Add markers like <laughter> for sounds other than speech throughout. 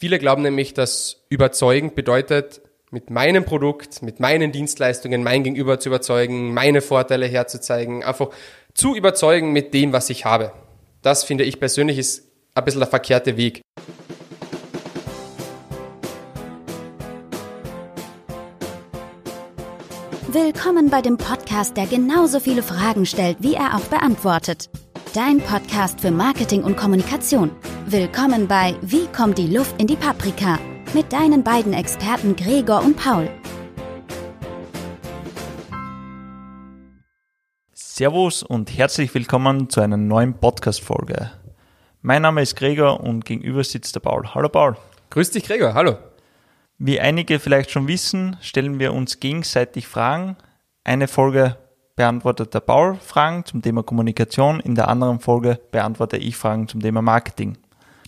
Viele glauben nämlich, dass überzeugend bedeutet, mit meinem Produkt, mit meinen Dienstleistungen mein Gegenüber zu überzeugen, meine Vorteile herzuzeigen, einfach zu überzeugen mit dem, was ich habe. Das finde ich persönlich ist ein bisschen der verkehrte Weg. Willkommen bei dem Podcast, der genauso viele Fragen stellt, wie er auch beantwortet. Dein Podcast für Marketing und Kommunikation. Willkommen bei Wie kommt die Luft in die Paprika? Mit deinen beiden Experten Gregor und Paul. Servus und herzlich willkommen zu einer neuen Podcast-Folge. Mein Name ist Gregor und gegenüber sitzt der Paul. Hallo Paul. Grüß dich Gregor, hallo. Wie einige vielleicht schon wissen, stellen wir uns gegenseitig Fragen. Eine Folge beantwortet der Paul Fragen zum Thema Kommunikation, in der anderen Folge beantworte ich Fragen zum Thema Marketing.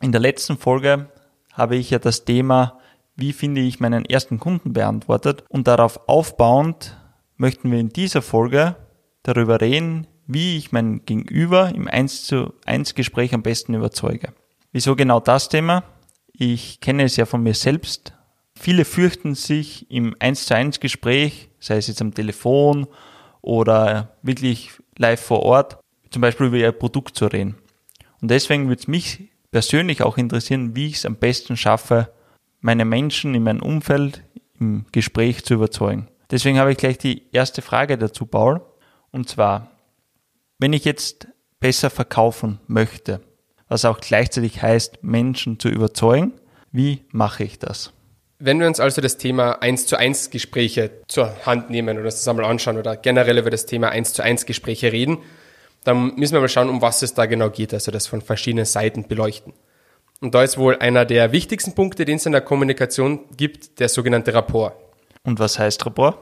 In der letzten Folge habe ich ja das Thema, wie finde ich meinen ersten Kunden beantwortet und darauf aufbauend möchten wir in dieser Folge darüber reden, wie ich mein Gegenüber im 1 zu 1 Gespräch am besten überzeuge. Wieso genau das Thema? Ich kenne es ja von mir selbst Viele fürchten sich im 1 zu 1 Gespräch, sei es jetzt am Telefon oder wirklich live vor Ort, zum Beispiel über ihr Produkt zu reden. Und deswegen würde es mich persönlich auch interessieren, wie ich es am besten schaffe, meine Menschen in meinem Umfeld im Gespräch zu überzeugen. Deswegen habe ich gleich die erste Frage dazu, Paul. Und zwar, wenn ich jetzt besser verkaufen möchte, was auch gleichzeitig heißt, Menschen zu überzeugen, wie mache ich das? Wenn wir uns also das Thema 1 zu 1 Gespräche zur Hand nehmen oder das einmal anschauen oder generell über das Thema 1 zu 1 Gespräche reden, dann müssen wir mal schauen, um was es da genau geht, also das von verschiedenen Seiten beleuchten. Und da ist wohl einer der wichtigsten Punkte, den es in der Kommunikation gibt, der sogenannte Rapport. Und was heißt Rapport?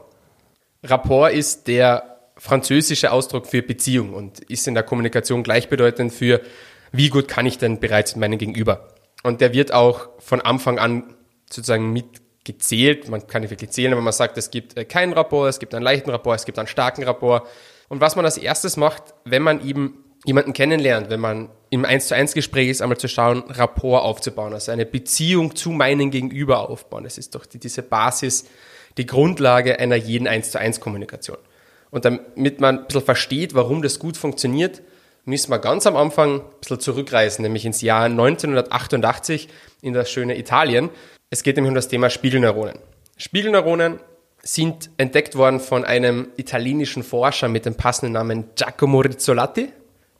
Rapport ist der französische Ausdruck für Beziehung und ist in der Kommunikation gleichbedeutend für, wie gut kann ich denn bereits mit meinem Gegenüber. Und der wird auch von Anfang an sozusagen mitgezählt. Man kann nicht wirklich zählen, aber man sagt, es gibt äh, keinen Rapport, es gibt einen leichten Rapport, es gibt einen starken Rapport. Und was man als erstes macht, wenn man eben jemanden kennenlernt, wenn man im 1 zu 1 Gespräch ist, einmal zu schauen, Rapport aufzubauen, also eine Beziehung zu meinen Gegenüber aufbauen. Das ist doch die, diese Basis, die Grundlage einer jeden 1 zu 1 Kommunikation. Und damit man ein bisschen versteht, warum das gut funktioniert, müssen wir ganz am Anfang ein bisschen zurückreisen, nämlich ins Jahr 1988 in das schöne Italien. Es geht nämlich um das Thema Spiegelneuronen. Spiegelneuronen sind entdeckt worden von einem italienischen Forscher mit dem passenden Namen Giacomo Rizzolatti.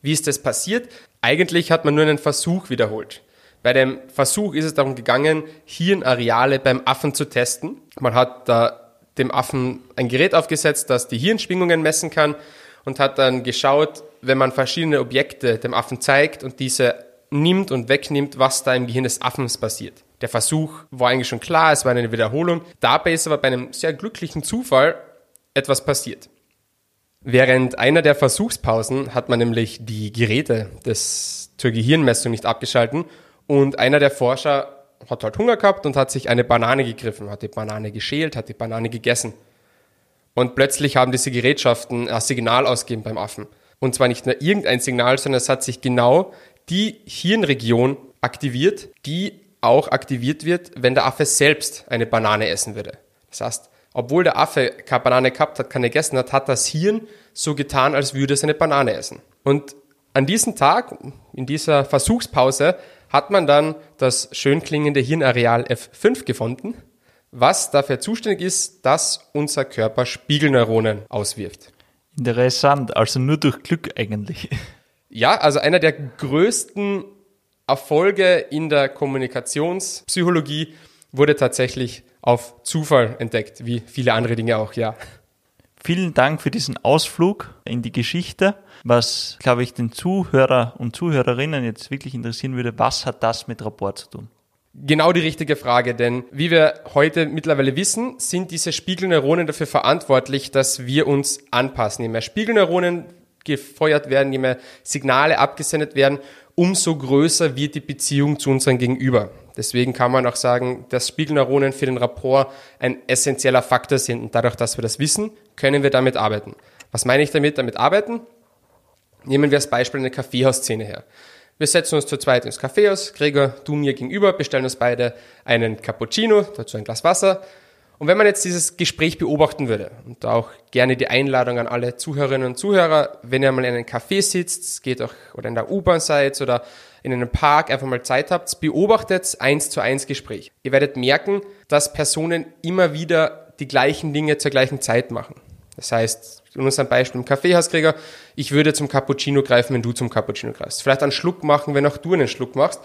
Wie ist das passiert? Eigentlich hat man nur einen Versuch wiederholt. Bei dem Versuch ist es darum gegangen, Hirnareale beim Affen zu testen. Man hat da dem Affen ein Gerät aufgesetzt, das die Hirnschwingungen messen kann und hat dann geschaut, wenn man verschiedene Objekte dem Affen zeigt und diese nimmt und wegnimmt, was da im Gehirn des Affens passiert. Der Versuch war eigentlich schon klar, es war eine Wiederholung. Dabei ist aber bei einem sehr glücklichen Zufall etwas passiert. Während einer der Versuchspausen hat man nämlich die Geräte des, zur Gehirnmessung nicht abgeschalten und einer der Forscher hat halt Hunger gehabt und hat sich eine Banane gegriffen, hat die Banane geschält, hat die Banane gegessen. Und plötzlich haben diese Gerätschaften ein Signal ausgegeben beim Affen. Und zwar nicht nur irgendein Signal, sondern es hat sich genau die Hirnregion aktiviert, die auch aktiviert wird, wenn der Affe selbst eine Banane essen würde. Das heißt, obwohl der Affe keine Banane gehabt hat, keine gegessen hat, hat das Hirn so getan, als würde es eine Banane essen. Und an diesem Tag, in dieser Versuchspause, hat man dann das schön klingende Hirnareal F5 gefunden, was dafür zuständig ist, dass unser Körper Spiegelneuronen auswirft. Interessant, also nur durch Glück eigentlich. Ja, also einer der größten Erfolge in der Kommunikationspsychologie wurde tatsächlich auf Zufall entdeckt, wie viele andere Dinge auch, ja. Vielen Dank für diesen Ausflug in die Geschichte. Was, glaube ich, den Zuhörer und Zuhörerinnen jetzt wirklich interessieren würde, was hat das mit Rapport zu tun? Genau die richtige Frage, denn wie wir heute mittlerweile wissen, sind diese Spiegelneuronen dafür verantwortlich, dass wir uns anpassen. Je mehr Spiegelneuronen gefeuert werden, je mehr Signale abgesendet werden, umso größer wird die Beziehung zu unserem Gegenüber. Deswegen kann man auch sagen, dass Spiegelneuronen für den Rapport ein essentieller Faktor sind. Und dadurch, dass wir das wissen, können wir damit arbeiten. Was meine ich damit, damit arbeiten? Nehmen wir als Beispiel eine Kaffeehausszene her. Wir setzen uns zu zweit ins Café aus, Gregor, du mir gegenüber, bestellen uns beide einen Cappuccino, dazu ein Glas Wasser. Und wenn man jetzt dieses Gespräch beobachten würde, und auch gerne die Einladung an alle Zuhörerinnen und Zuhörer, wenn ihr mal in einem Café sitzt, geht auch, oder in der U-Bahn seid, oder in einem Park einfach mal Zeit habt, beobachtet eins zu eins Gespräch. Ihr werdet merken, dass Personen immer wieder die gleichen Dinge zur gleichen Zeit machen. Das heißt, in unserem Beispiel im Kaffeehauskrieger, ich würde zum Cappuccino greifen, wenn du zum Cappuccino greifst. Vielleicht einen Schluck machen, wenn auch du einen Schluck machst.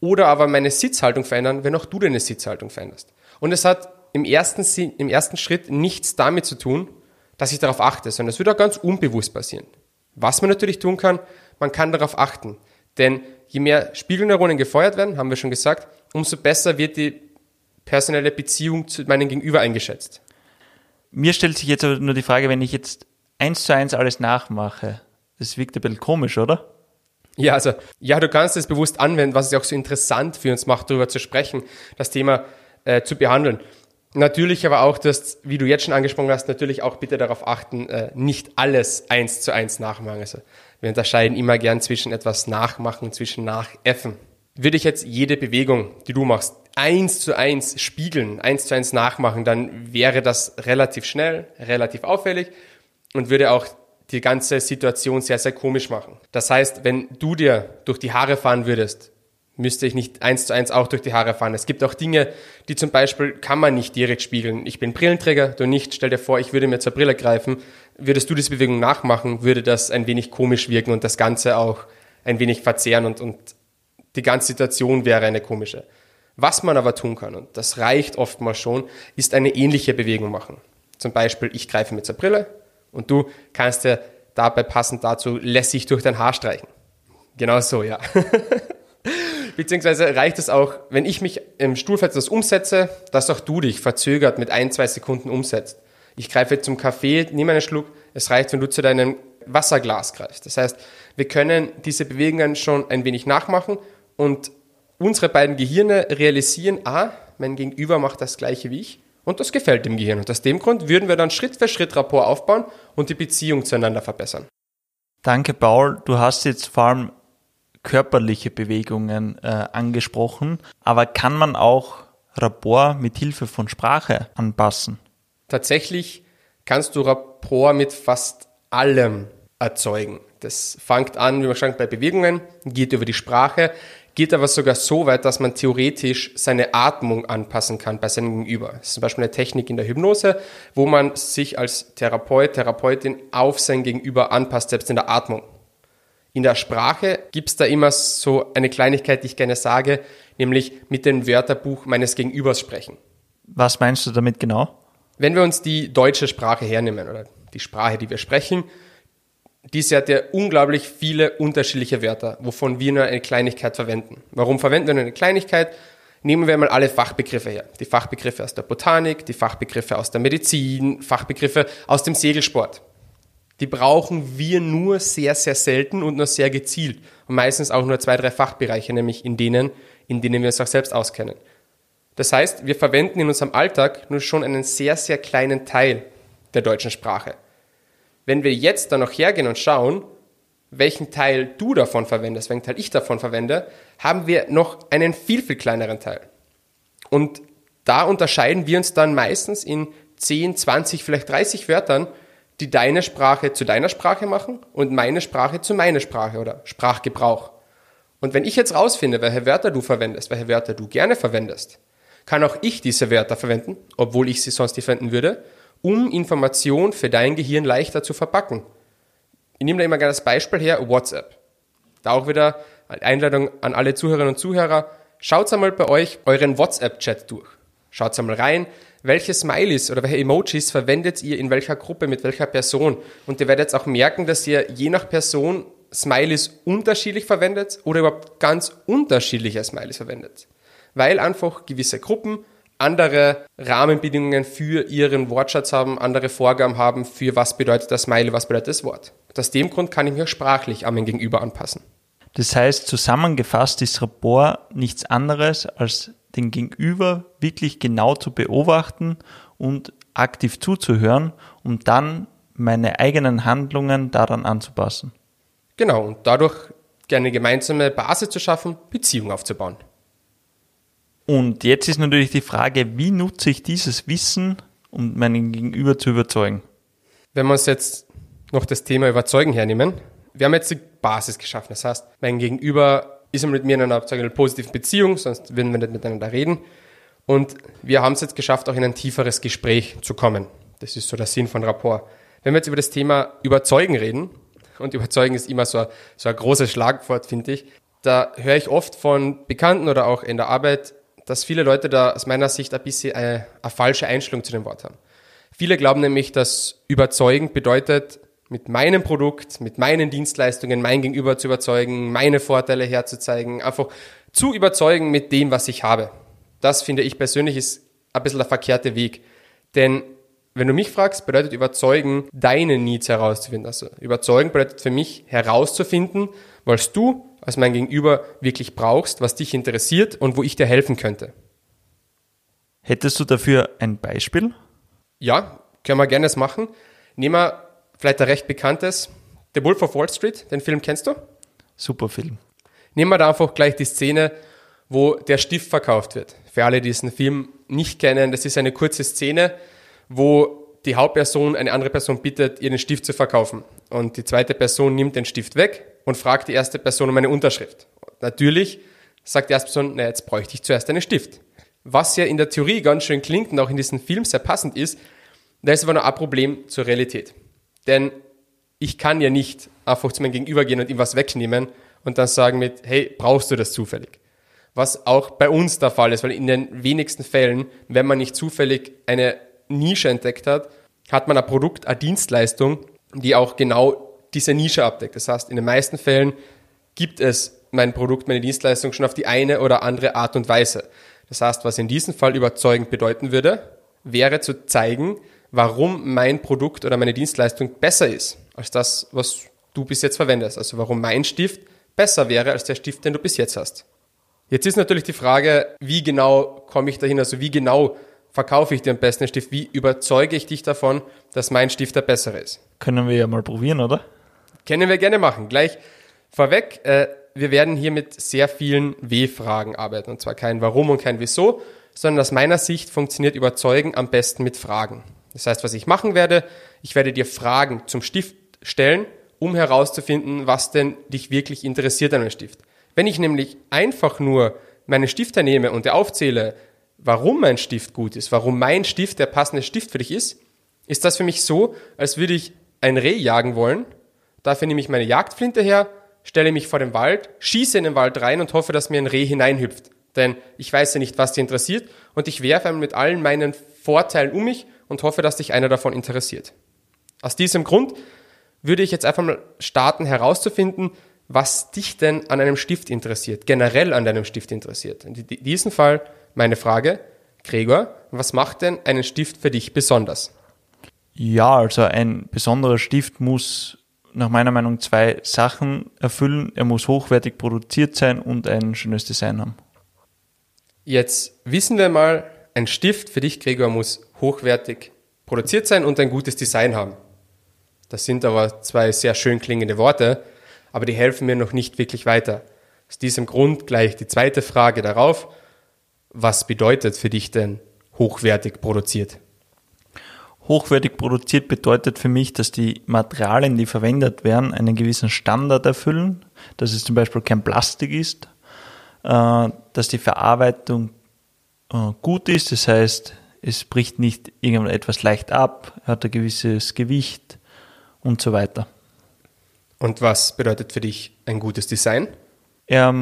Oder aber meine Sitzhaltung verändern, wenn auch du deine Sitzhaltung veränderst. Und es hat im ersten, im ersten Schritt nichts damit zu tun, dass ich darauf achte, sondern es wird auch ganz unbewusst passieren. Was man natürlich tun kann, man kann darauf achten. Denn je mehr Spiegelneuronen gefeuert werden, haben wir schon gesagt, umso besser wird die personelle Beziehung zu meinem Gegenüber eingeschätzt. Mir stellt sich jetzt aber nur die Frage, wenn ich jetzt eins zu eins alles nachmache, das wirkt ein bisschen komisch, oder? Ja, also, ja, du kannst es bewusst anwenden, was es auch so interessant für uns macht, darüber zu sprechen, das Thema äh, zu behandeln. Natürlich aber auch, dass, wie du jetzt schon angesprochen hast, natürlich auch bitte darauf achten, äh, nicht alles eins zu eins nachmachen. Also, wir unterscheiden immer gern zwischen etwas nachmachen, zwischen nachäffen. Würde ich jetzt jede Bewegung, die du machst, eins zu eins spiegeln, eins zu eins nachmachen, dann wäre das relativ schnell, relativ auffällig und würde auch die ganze Situation sehr, sehr komisch machen. Das heißt, wenn du dir durch die Haare fahren würdest, müsste ich nicht eins zu eins auch durch die Haare fahren. Es gibt auch Dinge, die zum Beispiel kann man nicht direkt spiegeln. Ich bin Brillenträger, du nicht. Stell dir vor, ich würde mir zur Brille greifen. Würdest du diese Bewegung nachmachen, würde das ein wenig komisch wirken und das Ganze auch ein wenig verzehren und, und die ganze Situation wäre eine komische. Was man aber tun kann, und das reicht oftmals schon, ist eine ähnliche Bewegung machen. Zum Beispiel, ich greife mit zur Brille und du kannst dir dabei passend dazu lässig durch dein Haar streichen. Genau so, ja. <laughs> Beziehungsweise reicht es auch, wenn ich mich im Stuhlfeld umsetze, dass auch du dich verzögert mit ein, zwei Sekunden umsetzt. Ich greife zum Kaffee, nehme einen Schluck. Es reicht, wenn du zu deinem Wasserglas greifst. Das heißt, wir können diese Bewegungen schon ein wenig nachmachen und unsere beiden Gehirne realisieren, ah, mein Gegenüber macht das gleiche wie ich und das gefällt dem Gehirn. Und aus dem Grund würden wir dann Schritt für Schritt Rapport aufbauen und die Beziehung zueinander verbessern. Danke, Paul. Du hast jetzt vor allem körperliche Bewegungen äh, angesprochen, aber kann man auch Rapport mit Hilfe von Sprache anpassen? Tatsächlich kannst du Rapport mit fast allem erzeugen. Das fängt an, wie man sagt, bei Bewegungen, geht über die Sprache, geht aber sogar so weit, dass man theoretisch seine Atmung anpassen kann bei seinem Gegenüber. Das ist zum Beispiel eine Technik in der Hypnose, wo man sich als Therapeut, Therapeutin auf sein Gegenüber anpasst, selbst in der Atmung. In der Sprache gibt es da immer so eine Kleinigkeit, die ich gerne sage, nämlich mit dem Wörterbuch meines Gegenübers sprechen. Was meinst du damit genau? Wenn wir uns die deutsche Sprache hernehmen oder die Sprache, die wir sprechen, diese hat ja unglaublich viele unterschiedliche Wörter, wovon wir nur eine Kleinigkeit verwenden. Warum verwenden wir nur eine Kleinigkeit? Nehmen wir mal alle Fachbegriffe her. Die Fachbegriffe aus der Botanik, die Fachbegriffe aus der Medizin, Fachbegriffe aus dem Segelsport. Die brauchen wir nur sehr, sehr selten und nur sehr gezielt. Und meistens auch nur zwei, drei Fachbereiche, nämlich in denen, in denen wir uns auch selbst auskennen. Das heißt, wir verwenden in unserem Alltag nur schon einen sehr, sehr kleinen Teil der deutschen Sprache. Wenn wir jetzt dann noch hergehen und schauen, welchen Teil du davon verwendest, welchen Teil ich davon verwende, haben wir noch einen viel, viel kleineren Teil. Und da unterscheiden wir uns dann meistens in 10, 20, vielleicht 30 Wörtern, die deine Sprache zu deiner Sprache machen und meine Sprache zu meiner Sprache oder Sprachgebrauch. Und wenn ich jetzt rausfinde, welche Wörter du verwendest, welche Wörter du gerne verwendest, kann auch ich diese Wörter verwenden, obwohl ich sie sonst nicht verwenden würde, um Information für dein Gehirn leichter zu verpacken. Ich nehme da immer gerne das Beispiel her, WhatsApp. Da auch wieder eine Einladung an alle Zuhörerinnen und Zuhörer. Schaut einmal bei euch euren WhatsApp-Chat durch. Schaut einmal rein, welche Smileys oder welche Emojis verwendet ihr in welcher Gruppe mit welcher Person. Und ihr werdet jetzt auch merken, dass ihr je nach Person Smileys unterschiedlich verwendet oder überhaupt ganz unterschiedliche Smileys verwendet. Weil einfach gewisse Gruppen andere Rahmenbedingungen für ihren Wortschatz haben, andere Vorgaben haben für was bedeutet das Smiley, was bedeutet das Wort. Aus dem Grund kann ich mich sprachlich an mein Gegenüber anpassen. Das heißt, zusammengefasst ist Rapport nichts anderes, als den Gegenüber wirklich genau zu beobachten und aktiv zuzuhören, um dann meine eigenen Handlungen daran anzupassen. Genau, und dadurch eine gemeinsame Basis zu schaffen, Beziehung aufzubauen. Und jetzt ist natürlich die Frage, wie nutze ich dieses Wissen, um meinen Gegenüber zu überzeugen? Wenn wir uns jetzt noch das Thema Überzeugen hernehmen, wir haben jetzt die Basis geschaffen. Das heißt, mein Gegenüber ist mit mir in einer, einer positiven Beziehung, sonst würden wir nicht miteinander reden. Und wir haben es jetzt geschafft, auch in ein tieferes Gespräch zu kommen. Das ist so der Sinn von Rapport. Wenn wir jetzt über das Thema Überzeugen reden, und Überzeugen ist immer so, so ein großes Schlagwort, finde ich, da höre ich oft von Bekannten oder auch in der Arbeit, dass viele Leute da aus meiner Sicht ein bisschen eine, eine falsche Einstellung zu dem Wort haben. Viele glauben nämlich, dass überzeugen bedeutet, mit meinem Produkt, mit meinen Dienstleistungen mein Gegenüber zu überzeugen, meine Vorteile herzuzeigen, einfach zu überzeugen mit dem, was ich habe. Das finde ich persönlich ist ein bisschen der verkehrte Weg. Denn wenn du mich fragst, bedeutet überzeugen, deine Needs herauszufinden. Also überzeugen bedeutet für mich herauszufinden, was du als mein Gegenüber wirklich brauchst, was dich interessiert und wo ich dir helfen könnte. Hättest du dafür ein Beispiel? Ja, können wir gerne das machen. Nehmen wir vielleicht ein recht bekanntes The Wolf of Wall Street, den Film kennst du? Super Film. Nehmen wir da einfach gleich die Szene, wo der Stift verkauft wird. Für alle, die diesen Film nicht kennen, das ist eine kurze Szene, wo die Hauptperson eine andere Person bittet, ihr den Stift zu verkaufen. Und die zweite Person nimmt den Stift weg und fragt die erste Person um eine Unterschrift. Natürlich sagt die erste Person, na, jetzt bräuchte ich zuerst einen Stift. Was ja in der Theorie ganz schön klingt und auch in diesem Film sehr passend ist, da ist aber noch ein Problem zur Realität. Denn ich kann ja nicht einfach zu meinem Gegenüber gehen und ihm was wegnehmen und dann sagen mit, hey, brauchst du das zufällig? Was auch bei uns der Fall ist, weil in den wenigsten Fällen, wenn man nicht zufällig eine Nische entdeckt hat, hat man ein Produkt, eine Dienstleistung, die auch genau diese Nische abdeckt. Das heißt, in den meisten Fällen gibt es mein Produkt, meine Dienstleistung schon auf die eine oder andere Art und Weise. Das heißt, was in diesem Fall überzeugend bedeuten würde, wäre zu zeigen, warum mein Produkt oder meine Dienstleistung besser ist als das, was du bis jetzt verwendest. Also warum mein Stift besser wäre als der Stift, den du bis jetzt hast. Jetzt ist natürlich die Frage, wie genau komme ich dahin? Also wie genau verkaufe ich dir am besten den Stift? Wie überzeuge ich dich davon, dass mein Stift der bessere ist? Können wir ja mal probieren, oder? Können wir gerne machen. Gleich vorweg, äh, wir werden hier mit sehr vielen W-Fragen arbeiten. Und zwar kein Warum und kein Wieso, sondern aus meiner Sicht funktioniert Überzeugen am besten mit Fragen. Das heißt, was ich machen werde, ich werde dir Fragen zum Stift stellen, um herauszufinden, was denn dich wirklich interessiert an einem Stift. Wenn ich nämlich einfach nur meine Stifte nehme und dir aufzähle, warum mein Stift gut ist, warum mein Stift der passende Stift für dich ist, ist das für mich so, als würde ich ein Reh jagen wollen. Dafür nehme ich meine Jagdflinte her, stelle mich vor den Wald, schieße in den Wald rein und hoffe, dass mir ein Reh hineinhüpft. Denn ich weiß ja nicht, was dir interessiert und ich werfe mit allen meinen Vorteilen um mich und hoffe, dass dich einer davon interessiert. Aus diesem Grund würde ich jetzt einfach mal starten herauszufinden, was dich denn an einem Stift interessiert, generell an deinem Stift interessiert. In diesem Fall meine Frage, Gregor, was macht denn einen Stift für dich besonders? Ja, also ein besonderer Stift muss nach meiner Meinung zwei Sachen erfüllen. Er muss hochwertig produziert sein und ein schönes Design haben. Jetzt wissen wir mal, ein Stift für dich, Gregor, muss hochwertig produziert sein und ein gutes Design haben. Das sind aber zwei sehr schön klingende Worte, aber die helfen mir noch nicht wirklich weiter. Aus diesem Grund gleich die zweite Frage darauf. Was bedeutet für dich denn hochwertig produziert? Hochwertig produziert bedeutet für mich, dass die Materialien, die verwendet werden, einen gewissen Standard erfüllen, dass es zum Beispiel kein Plastik ist, äh, dass die Verarbeitung gut ist, das heißt, es bricht nicht irgendetwas leicht ab, hat ein gewisses Gewicht und so weiter. Und was bedeutet für dich ein gutes Design? Er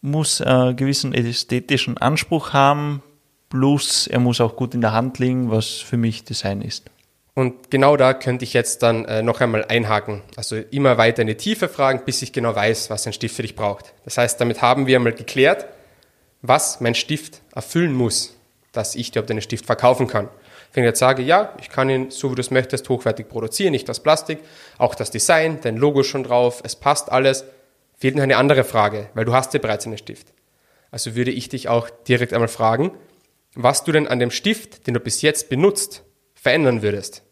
muss einen gewissen ästhetischen Anspruch haben, plus er muss auch gut in der Hand liegen, was für mich Design ist. Und genau da könnte ich jetzt dann äh, noch einmal einhaken. Also immer weiter in die Tiefe fragen, bis ich genau weiß, was ein Stift für dich braucht. Das heißt, damit haben wir einmal geklärt, was mein Stift erfüllen muss, dass ich dir den Stift verkaufen kann. Wenn ich jetzt sage, ja, ich kann ihn, so wie du es möchtest, hochwertig produzieren, nicht das Plastik, auch das Design, dein Logo schon drauf, es passt alles, fehlt noch eine andere Frage, weil du hast ja bereits einen Stift. Also würde ich dich auch direkt einmal fragen, was du denn an dem Stift, den du bis jetzt benutzt, verändern würdest.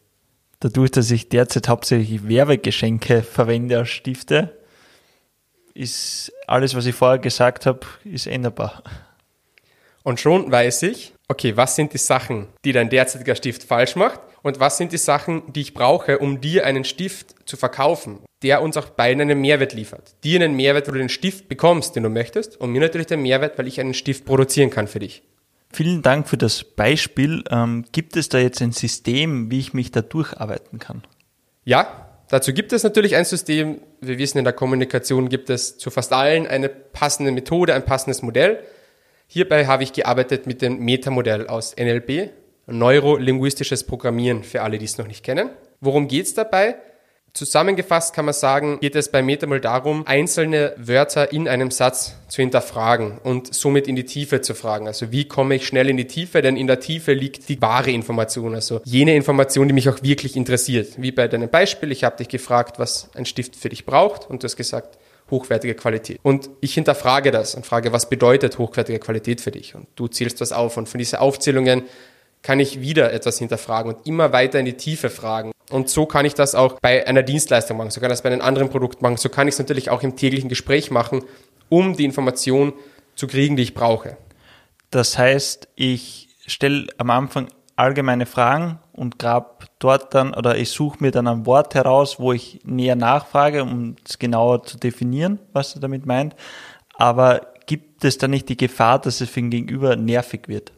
Dadurch, dass ich derzeit hauptsächlich Werbegeschenke verwende als Stifte, ist alles, was ich vorher gesagt habe, ist änderbar. Und schon weiß ich, okay, was sind die Sachen, die dein derzeitiger Stift falsch macht und was sind die Sachen, die ich brauche, um dir einen Stift zu verkaufen, der uns auch beiden einen Mehrwert liefert. Dir einen Mehrwert, wo du den Stift bekommst, den du möchtest und mir natürlich den Mehrwert, weil ich einen Stift produzieren kann für dich. Vielen Dank für das Beispiel. Ähm, gibt es da jetzt ein System, wie ich mich da durcharbeiten kann? Ja, dazu gibt es natürlich ein System. Wir wissen, in der Kommunikation gibt es zu fast allen eine passende Methode, ein passendes Modell. Hierbei habe ich gearbeitet mit dem Metamodell aus NLP, Neurolinguistisches Programmieren für alle, die es noch nicht kennen. Worum geht es dabei? Zusammengefasst kann man sagen, geht es bei Metamol darum, einzelne Wörter in einem Satz zu hinterfragen und somit in die Tiefe zu fragen. Also wie komme ich schnell in die Tiefe? Denn in der Tiefe liegt die wahre Information, also jene Information, die mich auch wirklich interessiert. Wie bei deinem Beispiel, ich habe dich gefragt, was ein Stift für dich braucht und du hast gesagt, hochwertige Qualität. Und ich hinterfrage das und frage, was bedeutet hochwertige Qualität für dich? Und du zählst was auf und von diesen Aufzählungen kann ich wieder etwas hinterfragen und immer weiter in die Tiefe fragen. Und so kann ich das auch bei einer Dienstleistung machen, so kann ich das bei einem anderen Produkt machen, so kann ich es natürlich auch im täglichen Gespräch machen, um die Information zu kriegen, die ich brauche. Das heißt, ich stelle am Anfang allgemeine Fragen und grab dort dann oder ich suche mir dann ein Wort heraus, wo ich näher nachfrage, um es genauer zu definieren, was er damit meint. Aber gibt es da nicht die Gefahr, dass es für den Gegenüber nervig wird?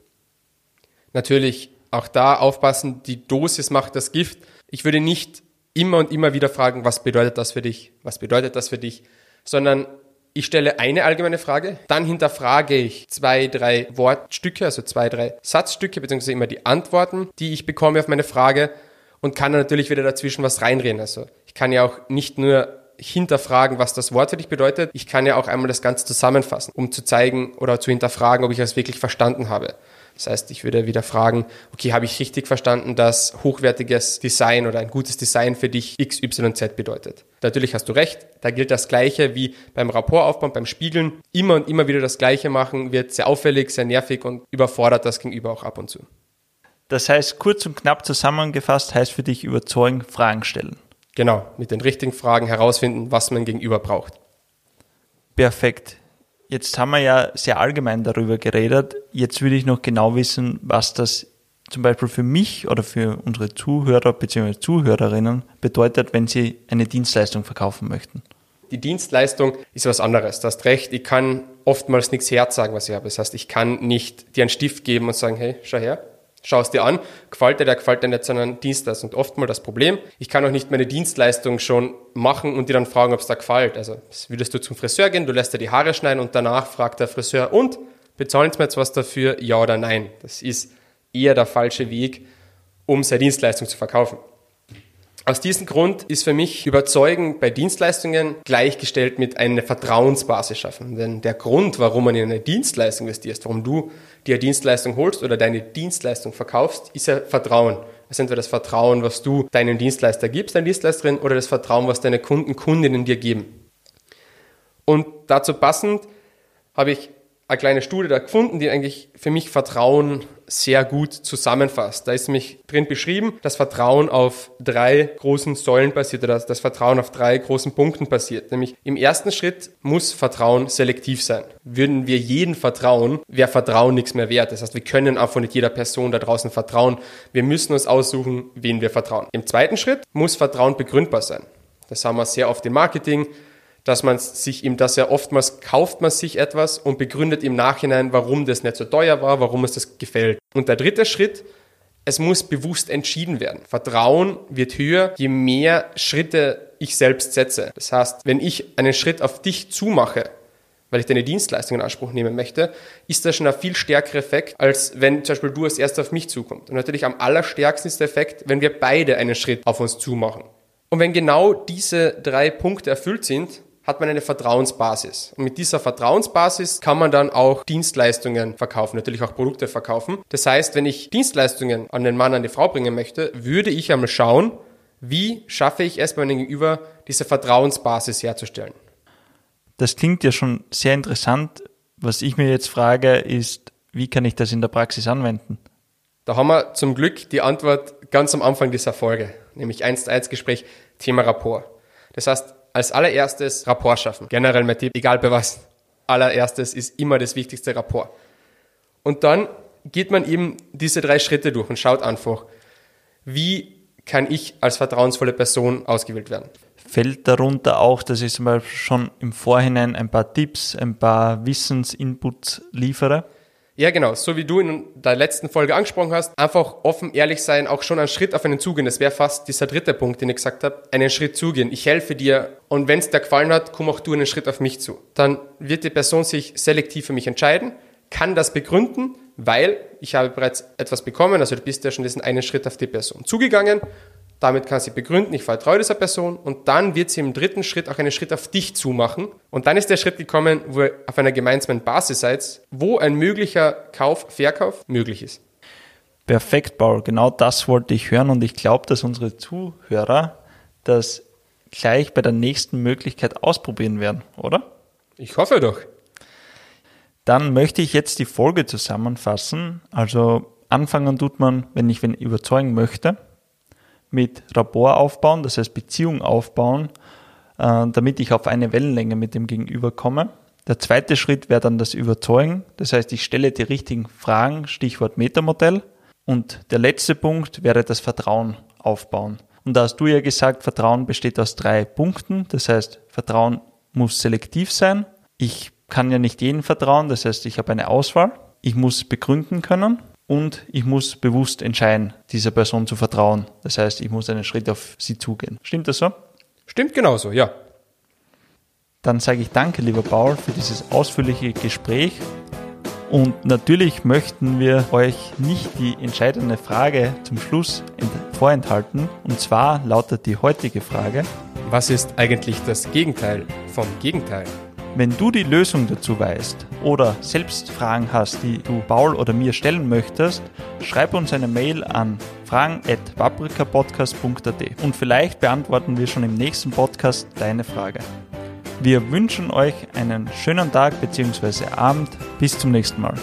Natürlich auch da aufpassen, die Dosis macht das Gift. Ich würde nicht immer und immer wieder fragen, was bedeutet das für dich? Was bedeutet das für dich? Sondern ich stelle eine allgemeine Frage, dann hinterfrage ich zwei, drei Wortstücke, also zwei, drei Satzstücke, beziehungsweise immer die Antworten, die ich bekomme auf meine Frage und kann dann natürlich wieder dazwischen was reinreden. Also ich kann ja auch nicht nur hinterfragen, was das Wort für dich bedeutet, ich kann ja auch einmal das Ganze zusammenfassen, um zu zeigen oder zu hinterfragen, ob ich das wirklich verstanden habe. Das heißt, ich würde wieder fragen, okay, habe ich richtig verstanden, dass hochwertiges Design oder ein gutes Design für dich XYZ bedeutet? Natürlich hast du recht, da gilt das Gleiche wie beim Rapportaufbau, beim Spiegeln. Immer und immer wieder das Gleiche machen wird sehr auffällig, sehr nervig und überfordert das Gegenüber auch ab und zu. Das heißt, kurz und knapp zusammengefasst heißt für dich überzeugen, Fragen stellen. Genau, mit den richtigen Fragen herausfinden, was man gegenüber braucht. Perfekt. Jetzt haben wir ja sehr allgemein darüber geredet. Jetzt würde ich noch genau wissen, was das zum Beispiel für mich oder für unsere Zuhörer bzw. Zuhörerinnen bedeutet, wenn sie eine Dienstleistung verkaufen möchten. Die Dienstleistung ist was anderes. Du hast recht, ich kann oftmals nichts herzagen, was ich habe. Das heißt, ich kann nicht dir einen Stift geben und sagen, hey, schau her, Schau es dir an, gefällt dir, der gefällt dir nicht, sondern Dienstleistung. Und oftmals das Problem, ich kann auch nicht meine Dienstleistung schon machen und dir dann fragen, ob es da gefällt. Also würdest du zum Friseur gehen, du lässt dir die Haare schneiden und danach fragt der Friseur, und bezahlen Sie mir jetzt was dafür, ja oder nein? Das ist eher der falsche Weg, um seine Dienstleistung zu verkaufen. Aus diesem Grund ist für mich Überzeugen bei Dienstleistungen gleichgestellt mit einer Vertrauensbasis schaffen. Denn der Grund, warum man in eine Dienstleistung investiert, warum du dir eine Dienstleistung holst oder deine Dienstleistung verkaufst, ist ja Vertrauen. Es ist entweder das Vertrauen, was du deinem Dienstleister gibst, deiner Dienstleisterin, oder das Vertrauen, was deine Kunden, Kundinnen dir geben. Und dazu passend habe ich eine kleine Studie da gefunden, die eigentlich für mich Vertrauen sehr gut zusammenfasst. Da ist nämlich drin beschrieben, dass Vertrauen auf drei großen Säulen basiert oder dass Vertrauen auf drei großen Punkten basiert. Nämlich im ersten Schritt muss Vertrauen selektiv sein. Würden wir jeden vertrauen, wäre Vertrauen nichts mehr wert. Das heißt, wir können einfach nicht jeder Person da draußen vertrauen. Wir müssen uns aussuchen, wen wir vertrauen. Im zweiten Schritt muss Vertrauen begründbar sein. Das haben wir sehr oft im Marketing dass man sich ihm das ja oftmals kauft man sich etwas und begründet im Nachhinein, warum das nicht so teuer war, warum es das gefällt. Und der dritte Schritt, es muss bewusst entschieden werden. Vertrauen wird höher, je mehr Schritte ich selbst setze. Das heißt, wenn ich einen Schritt auf dich zumache, weil ich deine Dienstleistung in Anspruch nehmen möchte, ist das schon ein viel stärkerer Effekt, als wenn zum Beispiel du als erster auf mich zukommst. Und natürlich am allerstärksten ist der Effekt, wenn wir beide einen Schritt auf uns zumachen. Und wenn genau diese drei Punkte erfüllt sind, hat man eine Vertrauensbasis. Und mit dieser Vertrauensbasis kann man dann auch Dienstleistungen verkaufen, natürlich auch Produkte verkaufen. Das heißt, wenn ich Dienstleistungen an den Mann, an die Frau bringen möchte, würde ich einmal schauen, wie schaffe ich es bei meinem Gegenüber, diese Vertrauensbasis herzustellen. Das klingt ja schon sehr interessant. Was ich mir jetzt frage, ist, wie kann ich das in der Praxis anwenden? Da haben wir zum Glück die Antwort ganz am Anfang dieser Folge, nämlich 1 zu 1 Gespräch, Thema Rapport. Das heißt, als allererstes Rapport schaffen. Generell mein Tipp, egal bei was. Allererstes ist immer das wichtigste Rapport. Und dann geht man eben diese drei Schritte durch und schaut einfach, wie kann ich als vertrauensvolle Person ausgewählt werden. Fällt darunter auch, dass ich zum Beispiel schon im Vorhinein ein paar Tipps, ein paar Wissensinputs liefere? Ja, genau. So wie du in der letzten Folge angesprochen hast, einfach offen, ehrlich sein, auch schon einen Schritt auf einen zugehen. Das wäre fast dieser dritte Punkt, den ich gesagt habe. Einen Schritt zugehen. Ich helfe dir und wenn es dir gefallen hat, komm auch du einen Schritt auf mich zu. Dann wird die Person sich selektiv für mich entscheiden, kann das begründen, weil ich habe bereits etwas bekommen, also du bist ja schon diesen einen Schritt auf die Person zugegangen damit kann sie begründen, ich vertraue dieser Person und dann wird sie im dritten Schritt auch einen Schritt auf dich zumachen. Und dann ist der Schritt gekommen, wo ihr auf einer gemeinsamen Basis seid, wo ein möglicher Kauf, Verkauf möglich ist. Perfekt, Paul. Genau das wollte ich hören und ich glaube, dass unsere Zuhörer das gleich bei der nächsten Möglichkeit ausprobieren werden, oder? Ich hoffe doch. Dann möchte ich jetzt die Folge zusammenfassen. Also anfangen tut man, wenn ich wen überzeugen möchte mit Rapport aufbauen, das heißt Beziehung aufbauen, äh, damit ich auf eine Wellenlänge mit dem Gegenüber komme. Der zweite Schritt wäre dann das Überzeugen, das heißt, ich stelle die richtigen Fragen, Stichwort Metamodell. Und der letzte Punkt wäre das Vertrauen aufbauen. Und da hast du ja gesagt, Vertrauen besteht aus drei Punkten. Das heißt, Vertrauen muss selektiv sein. Ich kann ja nicht jedem vertrauen, das heißt, ich habe eine Auswahl. Ich muss begründen können und ich muss bewusst entscheiden, dieser Person zu vertrauen. Das heißt, ich muss einen Schritt auf sie zugehen. Stimmt das so? Stimmt genauso, ja. Dann sage ich danke, lieber Paul, für dieses ausführliche Gespräch. Und natürlich möchten wir euch nicht die entscheidende Frage zum Schluss vorenthalten. Und zwar lautet die heutige Frage. Was ist eigentlich das Gegenteil vom Gegenteil? Wenn du die Lösung dazu weißt oder selbst Fragen hast, die du Paul oder mir stellen möchtest, schreib uns eine Mail an fragen.paprikapodcast.at und vielleicht beantworten wir schon im nächsten Podcast deine Frage. Wir wünschen euch einen schönen Tag bzw. Abend. Bis zum nächsten Mal.